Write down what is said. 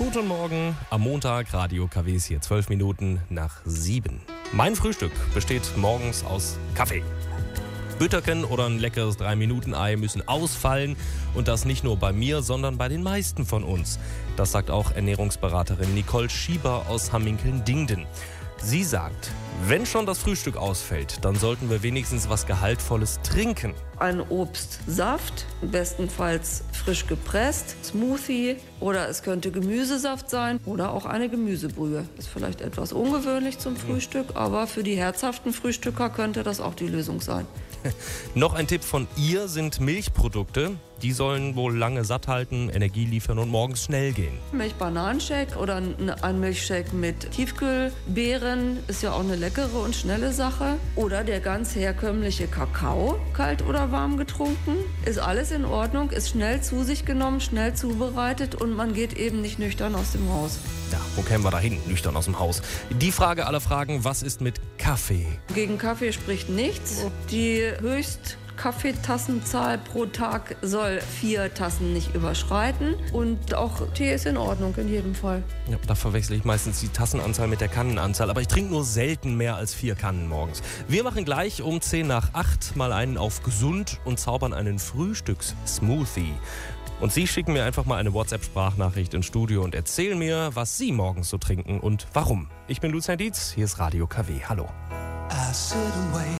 Guten Morgen am Montag, Radio KWs hier, zwölf Minuten nach sieben. Mein Frühstück besteht morgens aus Kaffee. Bütterken oder ein leckeres 3-Minuten-Ei müssen ausfallen. Und das nicht nur bei mir, sondern bei den meisten von uns. Das sagt auch Ernährungsberaterin Nicole Schieber aus Hamminkeln-Dingden. Sie sagt, wenn schon das Frühstück ausfällt, dann sollten wir wenigstens was Gehaltvolles trinken. Ein Obstsaft, bestenfalls frisch gepresst, Smoothie oder es könnte Gemüsesaft sein oder auch eine Gemüsebrühe. Ist vielleicht etwas ungewöhnlich zum Frühstück, aber für die herzhaften Frühstücker könnte das auch die Lösung sein. Noch ein Tipp von ihr sind Milchprodukte. Die sollen wohl lange satt halten, Energie liefern und morgens schnell gehen. Milch-Bananenshake oder ein Milchshake mit Tiefkühlbeeren ist ja auch eine leckere und schnelle Sache. Oder der ganz herkömmliche Kakao, kalt oder warm getrunken. Ist alles in Ordnung, ist schnell zu sich genommen, schnell zubereitet und man geht eben nicht nüchtern aus dem Haus. Ja, wo kämen wir da hin, nüchtern aus dem Haus? Die Frage aller Fragen, was ist mit Kaffee? Gegen Kaffee spricht nichts. Die höchst Kaffeetassenzahl pro Tag soll vier Tassen nicht überschreiten. Und auch Tee ist in Ordnung in jedem Fall. Ja, da verwechsel ich meistens die Tassenanzahl mit der Kannenanzahl. Aber ich trinke nur selten mehr als vier Kannen morgens. Wir machen gleich um 10 nach 8 mal einen auf gesund und zaubern einen Frühstücks-Smoothie. Und Sie schicken mir einfach mal eine WhatsApp-Sprachnachricht ins Studio und erzählen mir, was Sie morgens so trinken und warum. Ich bin Lucian Dietz, hier ist Radio KW. Hallo.